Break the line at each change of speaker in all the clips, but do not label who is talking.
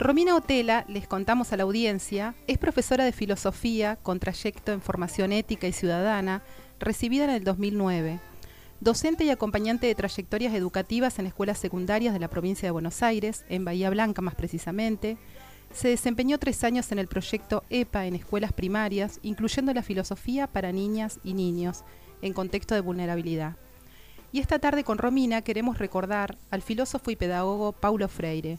Romina Otela, les contamos a la audiencia, es profesora de filosofía con trayecto en formación ética y ciudadana, recibida en el 2009. Docente y acompañante de trayectorias educativas en escuelas secundarias de la provincia de Buenos Aires, en Bahía Blanca más precisamente. Se desempeñó tres años en el proyecto EPA en escuelas primarias, incluyendo la filosofía para niñas y niños, en contexto de vulnerabilidad. Y esta tarde con Romina queremos recordar al filósofo y pedagogo Paulo Freire,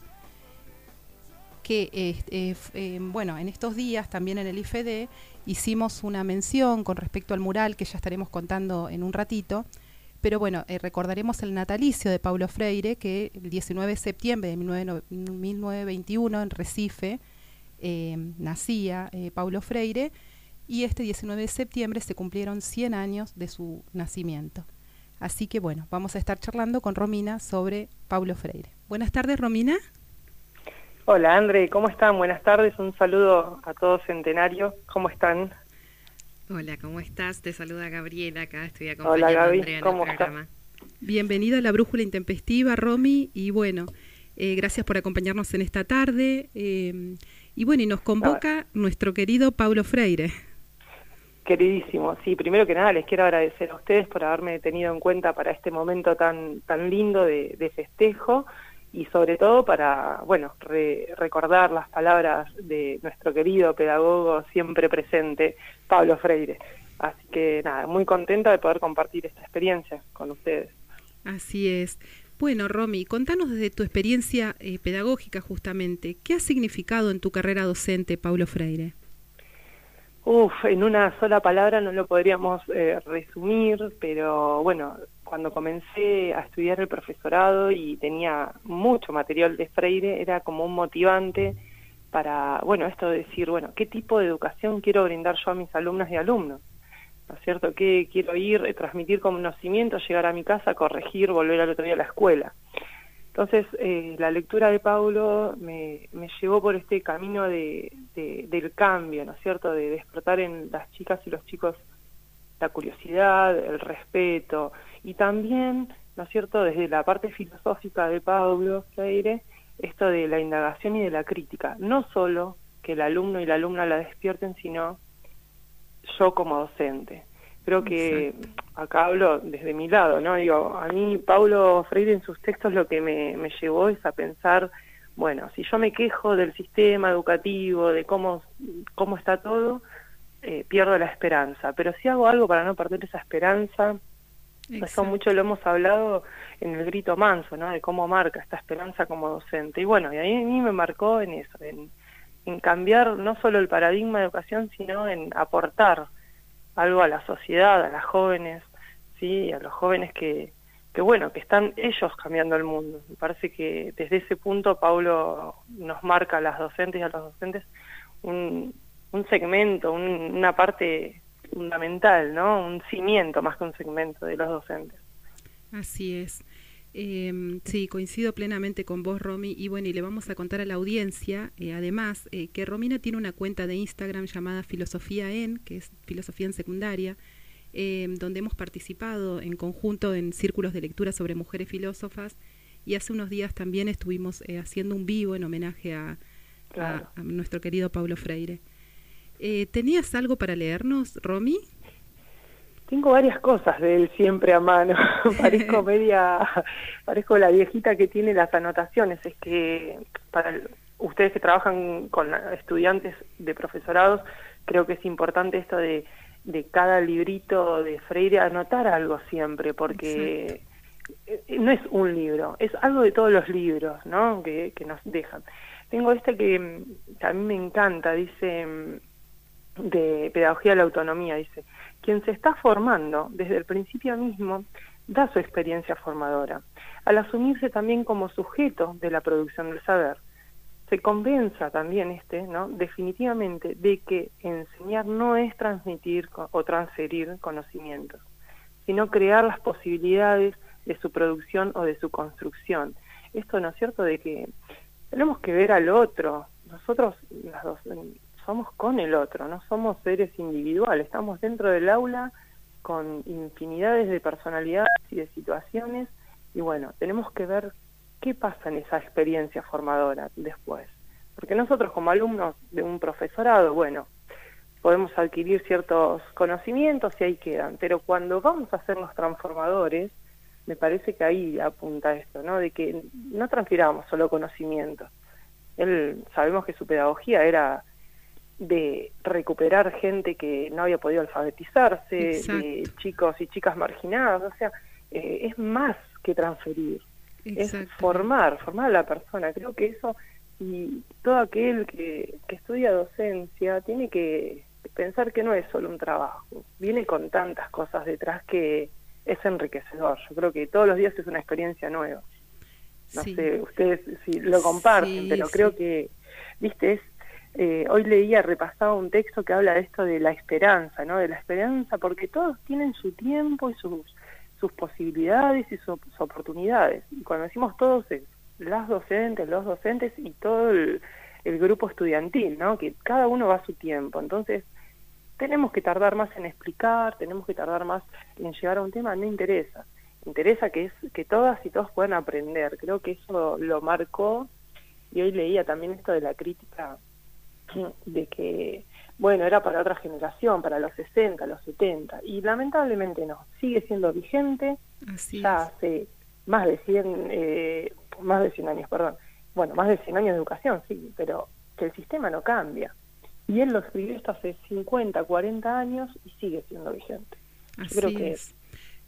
que eh, eh, bueno, en estos días también en el IFD hicimos una mención con respecto al mural que ya estaremos contando en un ratito, pero bueno, eh, recordaremos el natalicio de Paulo Freire, que el 19 de septiembre de 1921 en Recife nacía Paulo Freire, y este 19 de septiembre se cumplieron 100 años de su nacimiento. Así que bueno, vamos a estar charlando con Romina sobre Paulo Freire. Buenas tardes, Romina.
Hola, André, ¿cómo están? Buenas tardes, un saludo a todos Centenario. ¿Cómo están?
Hola, ¿cómo estás? Te saluda Gabriela, acá estoy acompañando Hola, Gaby, a ¿cómo estás? Bienvenida a la Brújula Intempestiva, Romy, y bueno, eh, gracias por acompañarnos en esta tarde. Eh, y bueno, y nos convoca nuestro querido Paulo Freire.
Queridísimo, sí, primero que nada les quiero agradecer a ustedes por haberme tenido en cuenta para este momento tan, tan lindo de, festejo y sobre todo para, bueno, recordar las palabras de nuestro querido pedagogo siempre presente, Pablo Freire. Así que nada, muy contenta de poder compartir esta experiencia con ustedes.
Así es. Bueno, Romy, contanos desde tu experiencia eh, pedagógica justamente, ¿qué ha significado en tu carrera docente Pablo Freire?
Uf, en una sola palabra no lo podríamos eh, resumir, pero bueno, cuando comencé a estudiar el profesorado y tenía mucho material de Freire, era como un motivante para, bueno, esto de decir, bueno, ¿qué tipo de educación quiero brindar yo a mis alumnas y alumnos? ¿No es cierto? ¿Qué quiero ir, eh, transmitir conocimiento, llegar a mi casa, corregir, volver al otro día a la escuela? Entonces, eh, la lectura de Paulo me, llevó por este camino de, del cambio, ¿no es cierto?, de despertar en las chicas y los chicos la curiosidad, el respeto, y también, ¿no es cierto?, desde la parte filosófica de Paulo Freire, esto de la indagación y de la crítica, no solo que el alumno y la alumna la despierten, sino yo como docente. Creo que acá hablo desde mi lado, ¿no? Digo, a mí Paulo Freire en sus textos lo que me, me llevó es a pensar, bueno, si yo me quejo del sistema educativo, de cómo, cómo está todo, eh, pierdo la esperanza. Pero si hago algo para no perder esa esperanza, eso mucho lo hemos hablado en el grito manso, ¿no? De cómo marca esta esperanza como docente. Y bueno, y a mí me marcó en eso, en, en cambiar no solo el paradigma de educación, sino en aportar algo a la sociedad, a las jóvenes, sí, a los jóvenes que, que bueno, que están ellos cambiando el mundo. Me parece que desde ese punto Paulo nos marca a las docentes y a los docentes un, un segmento, una parte fundamental, ¿no? Un cimiento más que un segmento de los docentes.
Así es. Eh, sí, coincido plenamente con vos, Romy. Y bueno, y le vamos a contar a la audiencia, eh, además, eh, que Romina tiene una cuenta de Instagram llamada Filosofía en, que es Filosofía en Secundaria, em, donde hemos participado en conjunto en círculos de lectura sobre mujeres filósofas. Y hace unos días también estuvimos eh, haciendo un vivo en homenaje a, a nuestro querido Pablo Freire. ¿Tenías algo para leernos, Romy?
Tengo varias cosas de él siempre a mano. parezco media, parezco la viejita que tiene las anotaciones. Es que para ustedes que trabajan con estudiantes de profesorados, creo que es importante esto de, de cada librito de Freire anotar algo siempre, porque eh, no es un libro, es algo de todos los libros, ¿no? Que, que nos dejan. Tengo este que, que a mí me encanta, dice de pedagogía de la autonomía, dice quien se está formando desde el principio mismo da su experiencia formadora, al asumirse también como sujeto de la producción del saber. Se convenza también este, ¿no? definitivamente, de que enseñar no es transmitir o transferir conocimientos, sino crear las posibilidades de su producción o de su construcción. Esto, ¿no es cierto?, de que tenemos que ver al otro. Nosotros, las dos, somos con el otro, no somos seres individuales, estamos dentro del aula con infinidades de personalidades y de situaciones y bueno, tenemos que ver qué pasa en esa experiencia formadora después, porque nosotros como alumnos de un profesorado, bueno, podemos adquirir ciertos conocimientos y ahí quedan, pero cuando vamos a ser los transformadores, me parece que ahí apunta esto, ¿no? De que no transfiramos solo conocimientos. Él, sabemos que su pedagogía era de recuperar gente que no había podido alfabetizarse, de chicos y chicas marginadas, o sea, eh, es más que transferir, es formar, formar a la persona. Creo que eso, y todo aquel que, que estudia docencia tiene que pensar que no es solo un trabajo, viene con tantas cosas detrás que es enriquecedor. Yo creo que todos los días es una experiencia nueva. No sé, ustedes si lo comparten, pero creo que, viste, es, eh, hoy leía, repasaba un texto que habla de esto de la esperanza, ¿no? De la esperanza, porque todos tienen su tiempo y sus, sus posibilidades y sus, oportunidades. Y cuando decimos todos es las docentes, los docentes y todo el, el grupo estudiantil, ¿no? Que cada uno va a su tiempo. Entonces, tenemos que tardar más en explicar, tenemos que tardar más en llegar a un tema, no interesa. Interesa que es que todas y todos puedan aprender. Creo que eso lo marcó y hoy leía también esto de la crítica de que bueno, era para otra generación, para los 60, los 70 y lamentablemente no, sigue siendo vigente. ya hace más de 100 eh, más de 100 años, perdón. Bueno, más de 100 años de educación, sí, pero que el sistema no cambia y él lo escribió esto hace 50, 40 años y sigue siendo vigente.
Así creo que
es.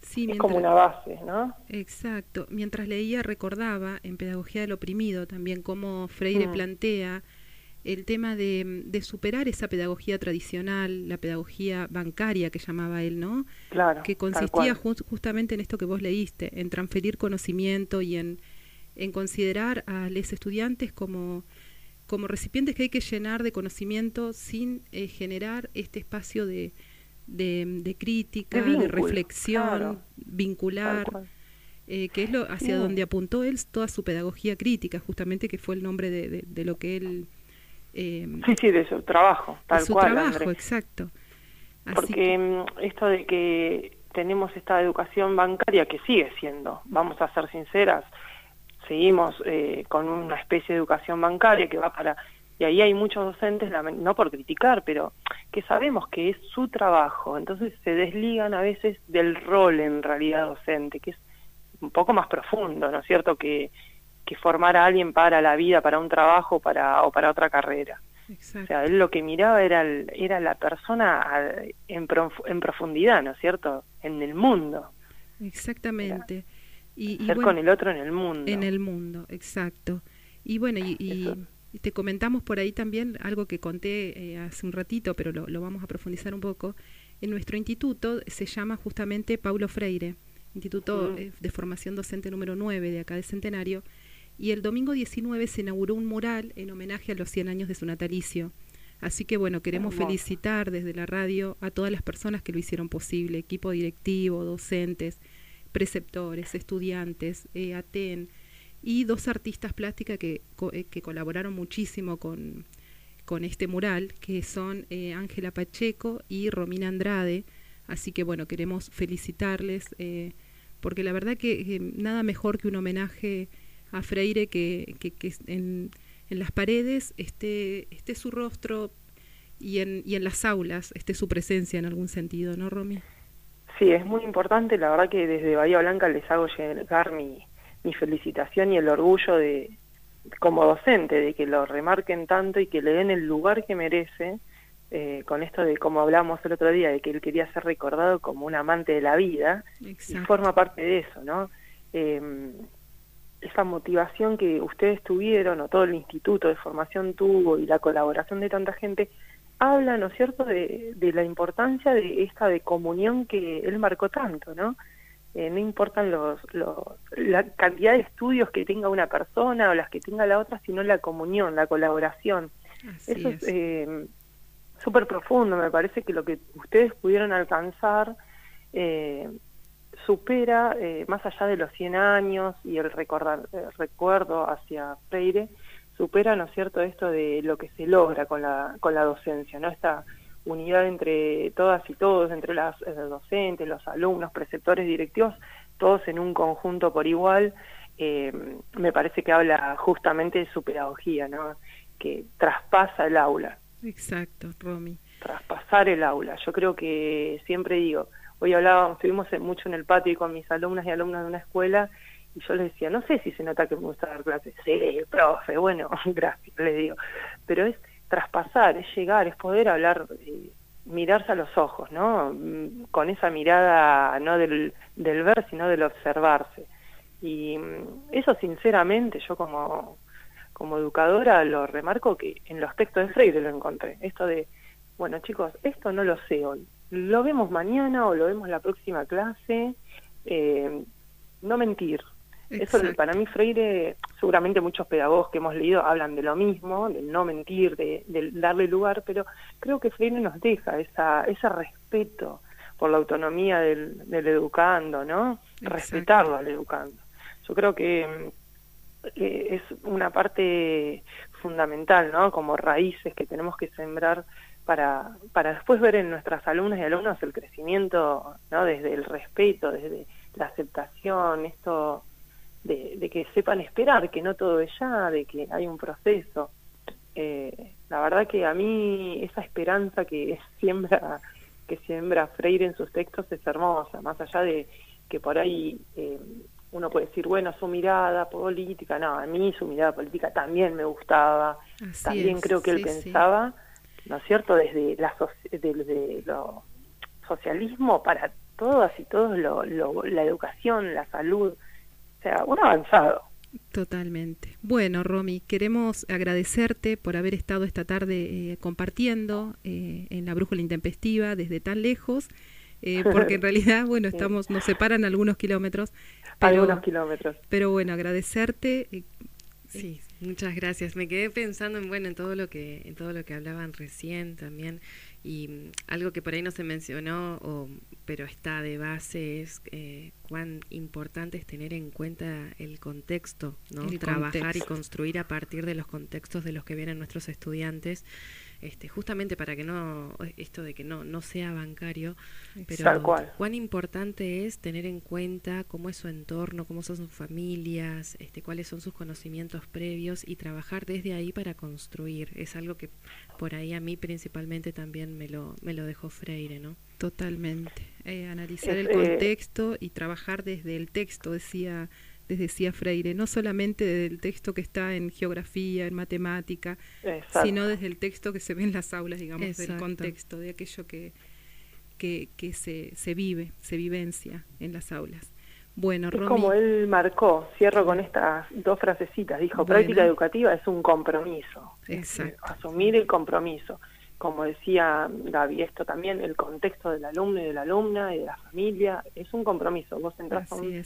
es como una base, ¿no?
Exacto. Mientras leía recordaba en Pedagogía del Oprimido también cómo Freire mm. plantea el tema de, superar esa pedagogía tradicional, la pedagogía bancaria que llamaba él, ¿no?
Claro.
Que consistía justamente en esto que vos leíste, en transferir conocimiento y en, en considerar a los estudiantes como como recipientes que hay que llenar de conocimiento sin eh, generar este espacio de, de, crítica, de, reflexión, vincular, eh, que es lo hacia donde apuntó él toda su pedagogía crítica, justamente que fue el nombre de, de lo que él...
Eh, sí, sí, de su trabajo, tal
de su
cual.
trabajo, exacto.
Porque mm, esto de que tenemos esta educación bancaria que sigue siendo, vamos a ser sinceras, seguimos eh, con una especie de educación bancaria que va para... Y ahí hay muchos docentes, no por criticar, pero que sabemos que es su trabajo, entonces se desligan a veces del rol en realidad docente, que es un poco más profundo, ¿no es cierto?, que, que formar a alguien para la vida, para un trabajo para, o para otra carrera. O sea, él lo que miraba era, era la persona en, en profundidad, ¿no es cierto?, en el mundo.
Exactamente.
Y, Ser con el otro en el mundo.
En el mundo, exacto. Y bueno, y, te comentamos por ahí también algo que conté eh, hace un ratito, pero lo, vamos a profundizar un poco. En nuestro instituto se llama justamente Paulo Freire, Instituto mm. eh, de Formación Docente número 9 de acá del Centenario, y el domingo 19 se inauguró un mural en homenaje a los 100 años de su natalicio. Así que bueno, queremos felicitar desde la radio a todas las personas que lo hicieron posible, equipo directivo, docentes, preceptores, estudiantes, eh, ATEN y dos artistas plásticas que, eh, que colaboraron muchísimo con, con este mural, que son eh, Ángela Pacheco y Romina Andrade. Así que bueno, queremos felicitarles, porque la verdad que nada mejor que un homenaje a Freire que, que, que en, en, las paredes esté, esté su rostro y en, y en las aulas esté su presencia en algún sentido, ¿no, Romy?
Sí, es muy importante, la verdad que desde Bahía Blanca les hago llegar mi, mi felicitación y el orgullo de como docente, de que lo remarquen tanto y que le den el lugar que merece, eh, con esto de como hablamos el otro día, de que él quería ser recordado como un amante de la vida, y forma parte de eso, ¿no? Eh, esa motivación que ustedes tuvieron, o todo el instituto de formación tuvo, y la colaboración de tanta gente, habla, ¿no es cierto?, de, la importancia de esta de comunión que él marcó tanto, ¿no? Eh, no importan los, los, la cantidad de estudios que tenga una persona o las que tenga la otra, sino la comunión, la colaboración. Eso es eh, súper profundo, me parece que lo que ustedes pudieron alcanzar eh, supera, más allá de los 100 años y el, recordar, el recuerdo hacia Freire, supera, ¿no es cierto?, esto de lo que se logra con la, con la docencia, ¿no? Esta unidad entre todas y todos, entre las eh, docentes, los alumnos, preceptores, directivos, todos en un conjunto por igual, eh, me parece que habla justamente de su pedagogía, ¿no? que traspasa el aula.
Exacto, Romy.
Traspasar el aula. Yo creo que siempre digo, hoy hablábamos, estuvimos mucho en el patio con mis alumnas y alumnas de una escuela y yo les decía, no sé si se nota que me gusta dar clases. Sí, profe, bueno, gracias, le digo. Pero es traspasar, es llegar, es poder hablar, eh, mirarse a los ojos, ¿no? Mm, con esa mirada no del, del ver, sino del observarse. Y mm, eso sinceramente yo como, como educadora lo remarco que en los textos de Freire lo encontré. Esto de, bueno chicos, esto no lo sé hoy, lo vemos mañana o lo vemos la próxima clase, eh, no mentir, eso para mí Freire, seguramente muchos pedagogos que hemos leído hablan de lo mismo, del no mentir, de, darle lugar, pero creo que Freire nos deja esa, ese respeto por la autonomía del, educando, ¿no? Respetarlo al educando. Yo creo que, es una parte fundamental, ¿no? Como raíces que tenemos que sembrar para, para después ver en nuestras alumnas y alumnos el crecimiento, ¿no? Desde el respeto, desde la aceptación, esto de, que sepan esperar, que no todo es ya, de que hay un proceso. Eh, la verdad que a mí esa esperanza que siembra que siembra Freire en sus textos es hermosa, más allá de que por ahí eh, uno puede decir, bueno, su mirada política, no, a mí su mirada política también me gustaba, también creo que él pensaba, ¿no es cierto?, desde, la desde lo socialismo para todas y todos, lo, la educación, la salud, sea, un avanzado.
Totalmente. Bueno, Romy, queremos agradecerte por haber estado esta tarde eh, compartiendo eh, en la Brújula Intempestiva desde tan lejos, eh, porque en realidad, bueno, estamos, nos separan algunos kilómetros.
algunos kilómetros.
Pero bueno, agradecerte.
Sí, muchas gracias. Me quedé pensando en bueno en todo lo que en todo lo que hablaban recién también y mm, algo que por ahí no se mencionó, o, pero está de base, es eh, cuán importante es tener en cuenta el contexto, ¿no? Trabajar y construir a partir de los contextos de los que vienen nuestros estudiantes este, justamente para que no, esto de que no, no sea bancario, pero cuán importante es tener en cuenta cómo es su entorno, cómo son sus familias, este, cuáles son sus conocimientos previos y trabajar desde ahí para construir. Es algo que por ahí a mí principalmente también me lo, me lo dejó Freire, ¿no?
Totalmente. Eh, analizar el contexto y trabajar desde el texto, decía les decía Freire, no solamente del texto que está en geografía, en matemática, sino desde el texto que se ve en las aulas, digamos, del contexto, de aquello que, que, que se, se vive, se vivencia en las aulas. Bueno,
es como él marcó, cierro con estas dos frasecitas, dijo, práctica educativa es un compromiso, asumir el compromiso. Como decía Gaby, esto también, el contexto del alumno y de la alumna y de la familia, es un compromiso. Vos entras a un,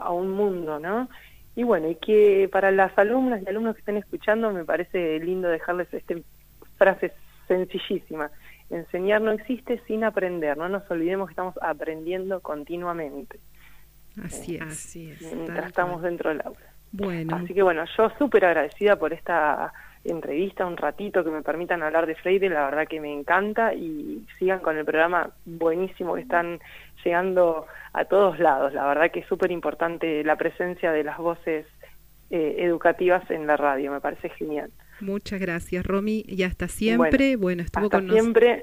a un mundo, ¿no? Y bueno, y que para las alumnas y alumnos que estén escuchando me parece lindo dejarles esta frase sencillísima. Enseñar no existe sin aprender, no nos olvidemos que estamos aprendiendo continuamente.
Así es. Así es
mientras estamos dentro del aula. Bueno. Así que bueno, yo súper agradecida por esta entrevista, un ratito que me permitan hablar de Freire, la verdad que me encanta y sigan con el programa buenísimo que están llegando a todos lados. La verdad que es súper importante la presencia de las voces eh, educativas en la radio, me parece genial.
Muchas gracias, Romy, y hasta siempre. Bueno, estuvo
hasta
con
siempre.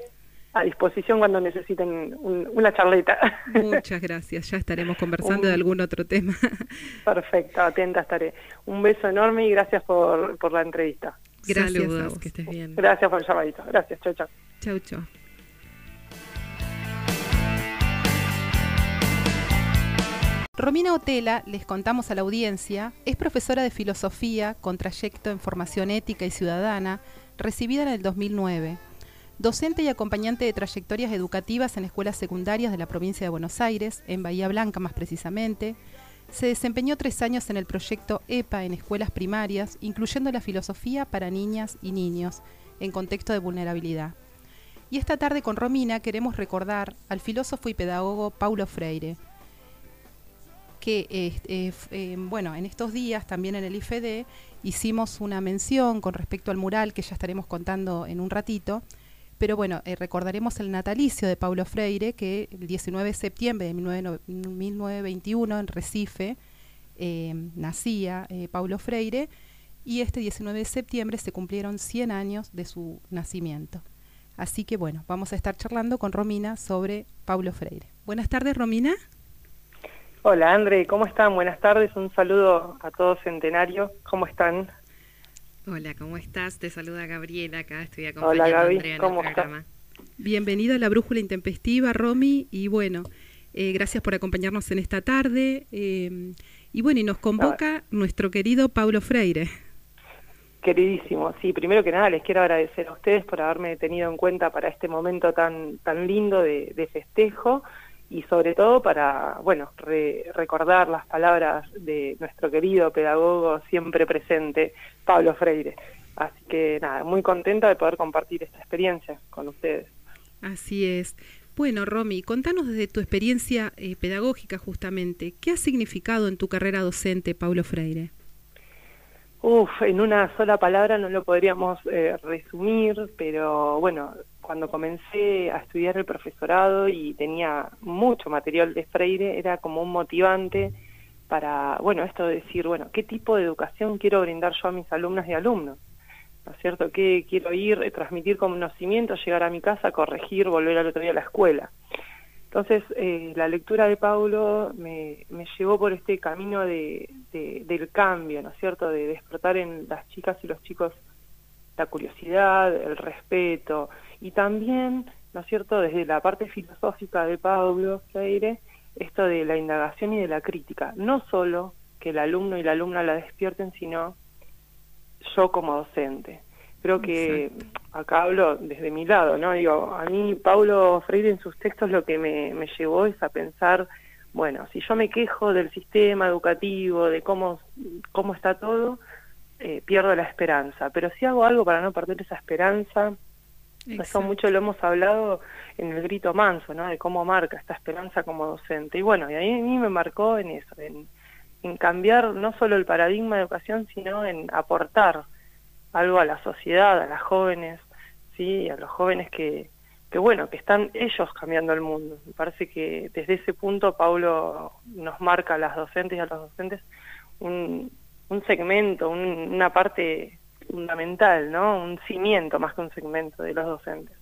A disposición cuando necesiten una charleta.
Muchas gracias, ya estaremos conversando de algún otro tema.
Perfecto, atenta estaré. Un beso enorme y gracias por, por la entrevista.
Gracias, que estés bien.
Gracias por el llamadito. Gracias, chau, chau.
Chau, chau. Romina Otela, les contamos a la audiencia, es profesora de filosofía con trayecto en formación ética y ciudadana, recibida en el 2009. Docente y acompañante de trayectorias educativas en escuelas secundarias de la provincia de Buenos Aires, en Bahía Blanca más precisamente. Se desempeñó tres años en el proyecto EPA en escuelas primarias, incluyendo la filosofía para niñas y niños, en contexto de vulnerabilidad. Y esta tarde con Romina queremos recordar al filósofo y pedagogo Paulo Freire, que eh, eh, bueno, en estos días también en el IFD hicimos una mención con respecto al mural que ya estaremos contando en un ratito, pero bueno, eh, recordaremos el natalicio de Paulo Freire que el 19 de septiembre de 1921 en Recife nacía Paulo Freire y este 19 de septiembre se cumplieron 100 años de su nacimiento. Así que bueno, vamos a estar charlando con Romina sobre Paulo Freire. Buenas tardes, Romina.
Hola, André, ¿cómo están? Buenas tardes, un saludo a todos Centenario. ¿Cómo están?
Hola, ¿cómo estás? Te saluda Gabriela, acá estoy acompañando Hola, Gaby, a ¿cómo estás?
Bienvenida a la Brújula Intempestiva, Romy, y bueno, eh, gracias por acompañarnos en esta tarde. Eh, y bueno, y nos convoca nuestro querido Paulo Freire.
Queridísimo, sí, primero que nada les quiero agradecer a ustedes por haberme tenido en cuenta para este momento tan, tan lindo de, festejo y sobre todo para, bueno, recordar las palabras de nuestro querido pedagogo siempre presente, Pablo Freire. Así que nada, muy contenta de poder compartir esta experiencia con ustedes.
Así es. Bueno, Romy, contanos desde tu experiencia eh, pedagógica justamente, ¿qué ha significado en tu carrera docente Pablo Freire?
Uf, en una sola palabra no lo podríamos eh, resumir, pero bueno, cuando comencé a estudiar el profesorado y tenía mucho material de Freire, era como un motivante para, bueno, esto de decir, bueno, ¿qué tipo de educación quiero brindar yo a mis alumnas y alumnos? ¿No es cierto? ¿Qué quiero ir, eh, transmitir conocimiento, llegar a mi casa, corregir, volver al otro día a la escuela? Entonces, eh, la lectura de Paulo me, llevó por este camino de, del cambio, ¿no es cierto?, de despertar en las chicas y los chicos la curiosidad, el respeto, y también, ¿no es cierto?, desde la parte filosófica de Paulo Freire, esto de la indagación y de la crítica, no solo que el alumno y la alumna la despierten, sino yo como docente. Creo que acá hablo desde mi lado, ¿no? Digo, a mí Paulo Freire en sus textos lo que me, me llevó es a pensar, bueno, si yo me quejo del sistema educativo, de cómo, cómo está todo, eh, pierdo la esperanza. Pero si hago algo para no perder esa esperanza, eso mucho lo hemos hablado en el grito manso, ¿no? De cómo marca esta esperanza como docente. Y bueno, y a mí me marcó en eso, en, en cambiar no solo el paradigma de educación, sino en aportar algo a la sociedad, a las jóvenes, sí, a los jóvenes que, que bueno, que están ellos cambiando el mundo. Me parece que desde ese punto Paulo nos marca a las docentes y a los docentes un, un segmento, una parte fundamental, ¿no? Un cimiento más que un segmento de los docentes.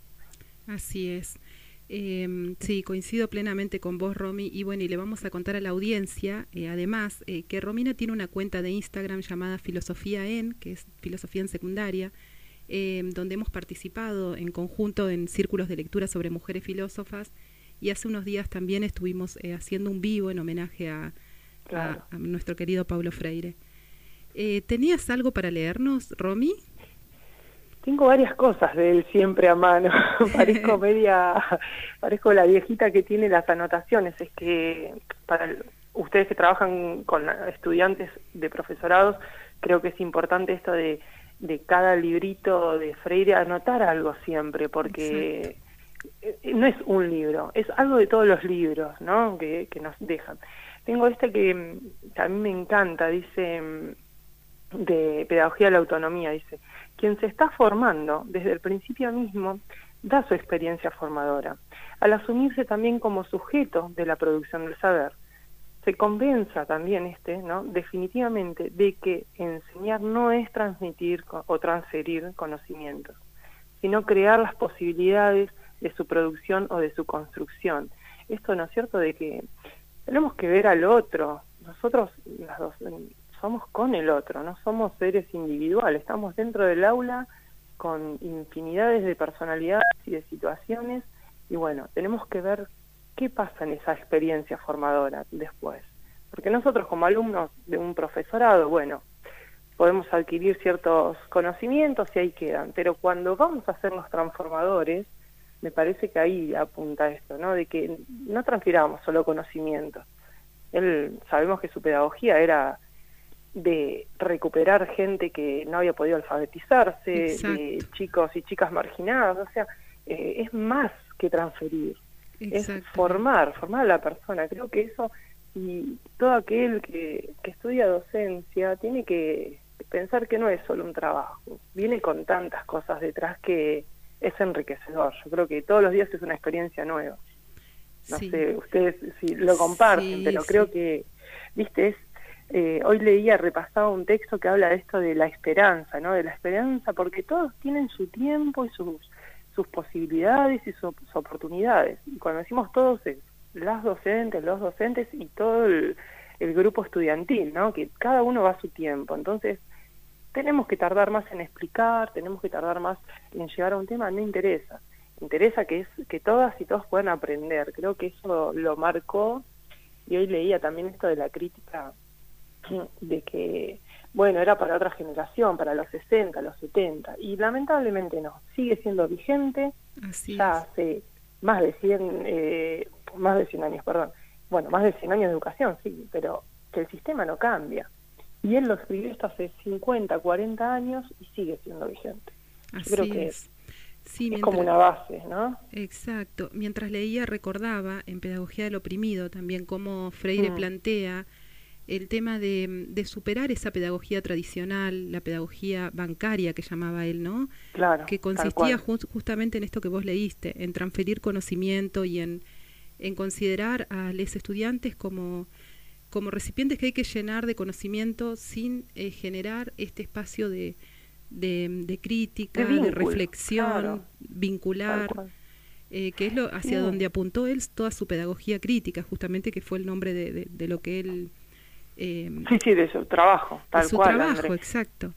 Así es. Eh, sí, coincido plenamente con vos, Romy. Y bueno, y le vamos a contar a la audiencia, eh, además, eh, que Romina tiene una cuenta de Instagram llamada Filosofía en, que es Filosofía en Secundaria, em, donde hemos participado en conjunto en círculos de lectura sobre mujeres filósofas. Y hace unos días también estuvimos eh, haciendo un vivo en homenaje a, a nuestro querido Pablo Freire. ¿Tenías algo para leernos, Romy?
Tengo varias cosas de él siempre a mano. parezco media, parezco la viejita que tiene las anotaciones. Es que para ustedes que trabajan con estudiantes de profesorados, creo que es importante esto de, de cada librito de Freire anotar algo siempre, porque eh, no es un libro, es algo de todos los libros, ¿no? Que, que nos dejan. Tengo este que, que a mí me encanta, dice de pedagogía de la autonomía, dice quien se está formando desde el principio mismo da su experiencia formadora, al asumirse también como sujeto de la producción del saber. Se convenza también este, ¿no? definitivamente, de que enseñar no es transmitir o transferir conocimientos, sino crear las posibilidades de su producción o de su construcción. Esto, ¿no es cierto?, de que tenemos que ver al otro. Nosotros, las dos, somos con el otro, no somos seres individuales, estamos dentro del aula con infinidades de personalidades y de situaciones y bueno, tenemos que ver qué pasa en esa experiencia formadora después. Porque nosotros como alumnos de un profesorado, bueno, podemos adquirir ciertos conocimientos y ahí quedan, pero cuando vamos a ser los transformadores, me parece que ahí apunta esto, ¿no? De que no transfiramos solo conocimientos. Él, sabemos que su pedagogía era de recuperar gente que no había podido alfabetizarse, de chicos y chicas marginadas, o sea, eh, es más que transferir, es formar, formar a la persona. Creo que eso, y todo aquel que, que estudia docencia tiene que pensar que no es solo un trabajo, viene con tantas cosas detrás que es enriquecedor. Yo creo que todos los días es una experiencia nueva. No sé, ustedes si lo comparten, pero creo que, viste, es eh, hoy leía, repasaba un texto que habla de esto de la esperanza, ¿no? De la esperanza, porque todos tienen su tiempo y sus, sus posibilidades y sus, oportunidades. Y cuando decimos todos es las docentes, los docentes y todo el, el grupo estudiantil, ¿no? Que cada uno va a su tiempo. Entonces, tenemos que tardar más en explicar, tenemos que tardar más en llegar a un tema, no interesa. Interesa que es que todas y todos puedan aprender. Creo que eso lo marcó y hoy leía también esto de la crítica de que, bueno, era para otra generación, para los 60, los 70, y lamentablemente no, sigue siendo vigente, ya hace más de 100, eh, más de 100 años, perdón, bueno, más de 100 años de educación, sí, pero que el sistema no cambia. Y él lo escribió esto hace 50, 40 años y sigue siendo vigente. creo que es. es como una base, ¿no?
Exacto. Mientras leía recordaba en Pedagogía del Oprimido también cómo Freire mm. plantea el tema de, superar esa pedagogía tradicional, la pedagogía bancaria que llamaba él, ¿no?
Claro.
Que consistía justamente en esto que vos leíste, en transferir conocimiento y en, en considerar a los estudiantes como, como recipientes que hay que llenar de conocimiento sin eh, generar este espacio de, de, crítica, de, reflexión, vincular. Eh, que es lo hacia donde apuntó él toda su pedagogía crítica, justamente que fue el nombre de, de lo que él
eh, sí, sí, de su trabajo, tal
de su
cual.
trabajo, exacto.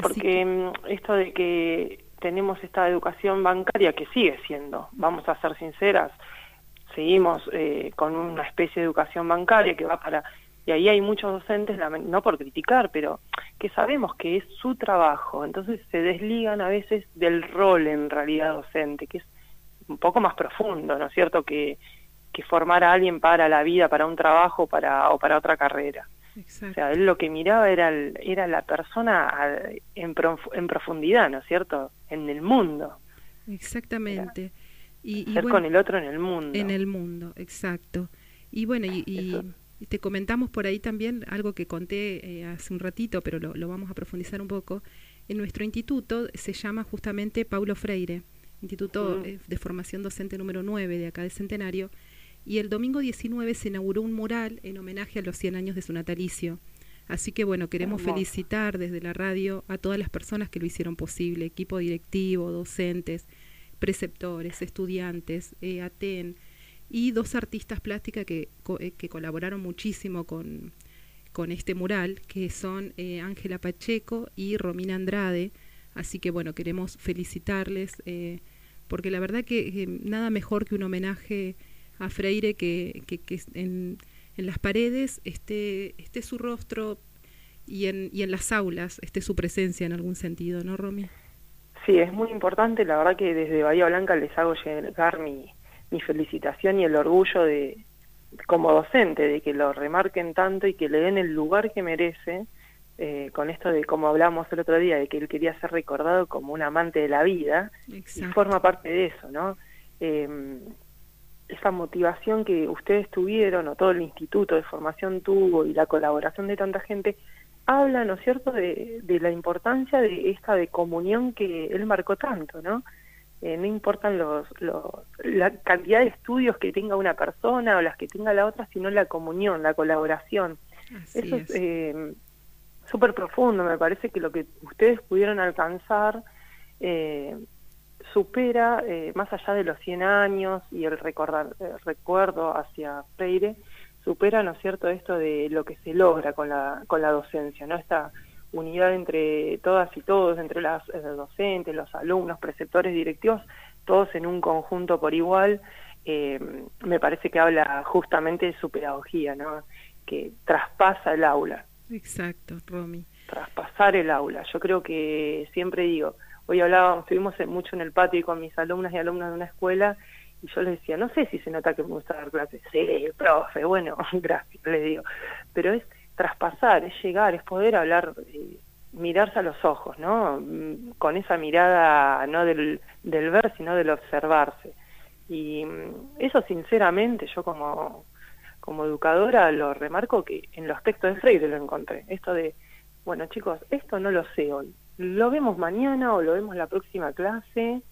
Porque mm, esto de que tenemos esta educación bancaria que sigue siendo, vamos a ser sinceras, seguimos eh, con una especie de educación bancaria que va para... Y ahí hay muchos docentes, no por criticar, pero que sabemos que es su trabajo, entonces se desligan a veces del rol en realidad docente, que es un poco más profundo, ¿no es cierto? Que, que formar a alguien para la vida, para un trabajo para, o para otra carrera. O sea, él lo que miraba era, era la persona en, en, profundidad, ¿no es cierto? En el mundo.
Exactamente.
y, ser con el otro en el mundo.
En el mundo, exacto. Y bueno, y, te comentamos por ahí también algo que conté eh, hace un ratito, pero lo, lo, vamos a profundizar un poco. En nuestro instituto se llama justamente Paulo Freire, Instituto mm. eh, de Formación Docente número 9 de acá de Centenario, y el domingo 19 se inauguró un mural en homenaje a los 100 años de su natalicio. Así que bueno, queremos felicitar desde la radio a todas las personas que lo hicieron posible, equipo directivo, docentes, preceptores, estudiantes, eh, ATEN y dos artistas plásticas que, eh, que colaboraron muchísimo con, con este mural, que son eh, Ángela Pacheco y Romina Andrade. Así que bueno, queremos felicitarles, porque la verdad que nada mejor que un homenaje a Freire que, que, en, en, las paredes esté, esté su rostro y en, y en las aulas esté su presencia en algún sentido, ¿no, Romy?
Sí, es muy importante, la verdad que desde Bahía Blanca les hago llegar mi, mi felicitación y el orgullo de como docente, de que lo remarquen tanto y que le den el lugar que merece, eh, con esto de como hablamos el otro día, de que él quería ser recordado como un amante de la vida, y forma parte de eso, ¿no? Eh, esa motivación que ustedes tuvieron o todo el instituto de formación tuvo y la colaboración de tanta gente, habla, ¿no es cierto?, de, la importancia de esta de comunión que él marcó tanto, ¿no? Eh, no importan los, los, la cantidad de estudios que tenga una persona o las que tenga la otra, sino la comunión, la colaboración. Eso es eh, súper profundo, me parece que lo que ustedes pudieron alcanzar eh, supera, eh, más allá de los 100 años y el, recordar, recuerdo hacia Freire, supera, ¿no es cierto?, esto de lo que se logra con la, con la docencia, ¿no? Esta unidad entre todas y todos, entre las eh, docentes, los alumnos, preceptores, directivos, todos en un conjunto por igual, eh, me parece que habla justamente de su pedagogía, ¿no? Que traspasa el aula.
Exacto, Romy.
Traspasar el aula. Yo creo que siempre digo, Hoy hablábamos, estuvimos mucho en el patio con mis alumnas y alumnas de una escuela y yo les decía, no sé si se nota que me gusta dar clases. Sí, profe, bueno, gracias, le digo. Pero es traspasar, es llegar, es poder hablar, eh, mirarse a los ojos, ¿no? Mm, con esa mirada no del, del ver, sino del observarse. Y mm, eso sinceramente yo como, como educadora lo remarco que en los textos de Freire lo encontré. Esto de, bueno chicos, esto no lo sé hoy, lo vemos mañana o lo vemos la próxima clase,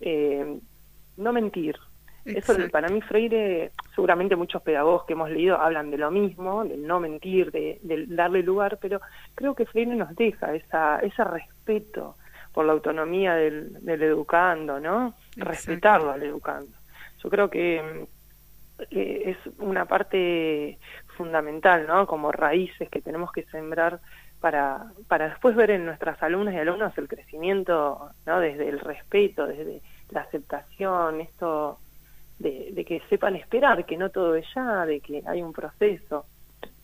eh, no mentir. Eso para mí Freire, seguramente muchos pedagogos que hemos leído hablan de lo mismo, del no mentir, de, darle lugar, pero creo que Freire nos deja esa, ese respeto por la autonomía del, educando, ¿no? Respetarlo al educando. Yo creo que es una parte fundamental, ¿no? Como raíces que tenemos que sembrar para, para después ver en nuestras alumnas y alumnos el crecimiento, ¿no? Desde el respeto, desde la aceptación, esto de, que sepan esperar, que no todo es ya, de que hay un proceso.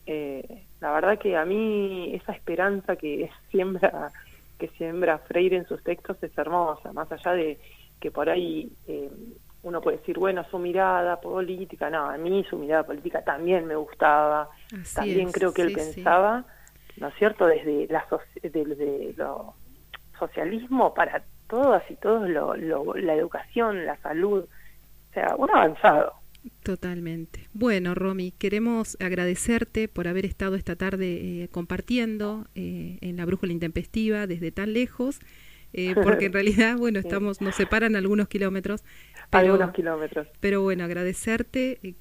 Eh, la verdad que a mí esa esperanza que siembra que siembra Freire en sus textos es hermosa, más allá de que por ahí eh, uno puede decir, bueno, su mirada política, no, a mí su mirada política también me gustaba, también creo que él pensaba, ¿no es cierto?, desde, la desde lo socialismo para todas y todos, lo, la educación, la salud, o sea, un avanzado.
Totalmente. Bueno, Romy, queremos agradecerte por haber estado esta tarde eh, compartiendo eh, en la Brújula Intempestiva desde tan lejos, eh, porque en realidad, bueno, estamos nos separan algunos kilómetros.
algunos kilómetros.
Pero bueno, agradecerte.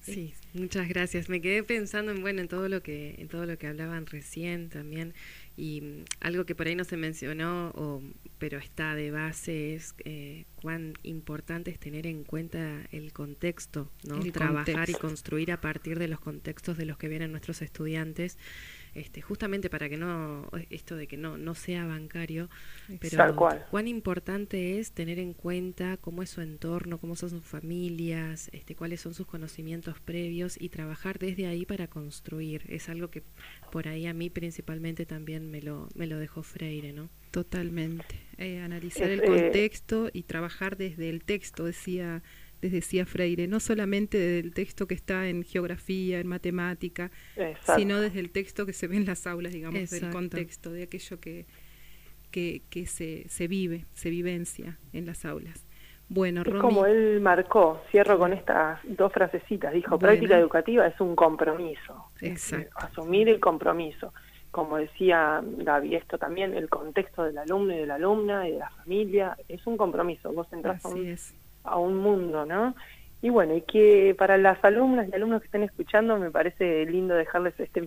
Sí, muchas gracias. Me quedé pensando en bueno en todo lo que en todo lo que hablaban recién también y mm, algo que por ahí no se mencionó, o, pero está de base, es eh, cuán importante es tener en cuenta el contexto, ¿no? Trabajar y construir a partir de los contextos de los que vienen nuestros estudiantes este, justamente para que no, esto de que no, no sea bancario, pero cuán importante es tener en cuenta cómo es su entorno, cómo son sus familias, este, cuáles son sus conocimientos previos y trabajar desde ahí para construir. Es algo que por ahí a mí principalmente también me lo, me lo dejó Freire, ¿no?
Totalmente. Eh, analizar el contexto y trabajar desde el texto, decía les decía Freire, no solamente del texto que está en geografía, en matemática, sino desde el texto que se ve en las aulas, digamos, del contexto, de aquello que, que, que se, se vive, se vivencia en las aulas. Bueno,
es como él marcó, cierro con estas dos frasecitas, dijo, práctica educativa es un compromiso, asumir el compromiso. Como decía Gaby, esto también, el contexto del alumno y de la alumna y de la familia, es un compromiso. Vos entras a un, a un mundo, ¿no? Y bueno, y que para las alumnas y alumnos que estén escuchando me parece lindo dejarles esta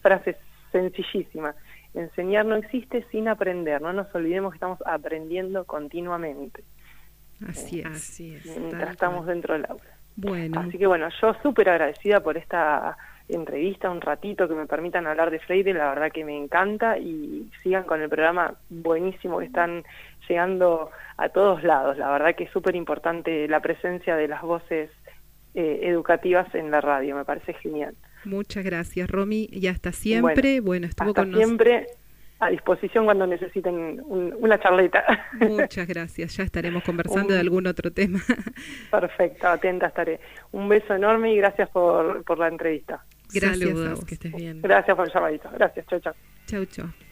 frase sencillísima. Enseñar no existe sin aprender, no nos olvidemos que estamos aprendiendo continuamente.
Así es. Así es
mientras estamos dentro del aula. Bueno. Así que bueno, yo súper agradecida por esta entrevista, un ratito que me permitan hablar de Freire, la verdad que me encanta y sigan con el programa buenísimo que están llegando a todos lados. La verdad que es súper importante la presencia de las voces eh, educativas en la radio, me parece genial.
Muchas gracias, Romy, y hasta siempre. Bueno, estuvo
hasta
con
siempre. A disposición cuando necesiten una charleta.
Muchas gracias, ya estaremos conversando de algún otro tema.
Perfecto, atenta estaré. Un beso enorme y gracias por, por la entrevista.
Gracias, que estés bien.
Gracias por el llamadito. Gracias, chau, chau.
Chau, chau.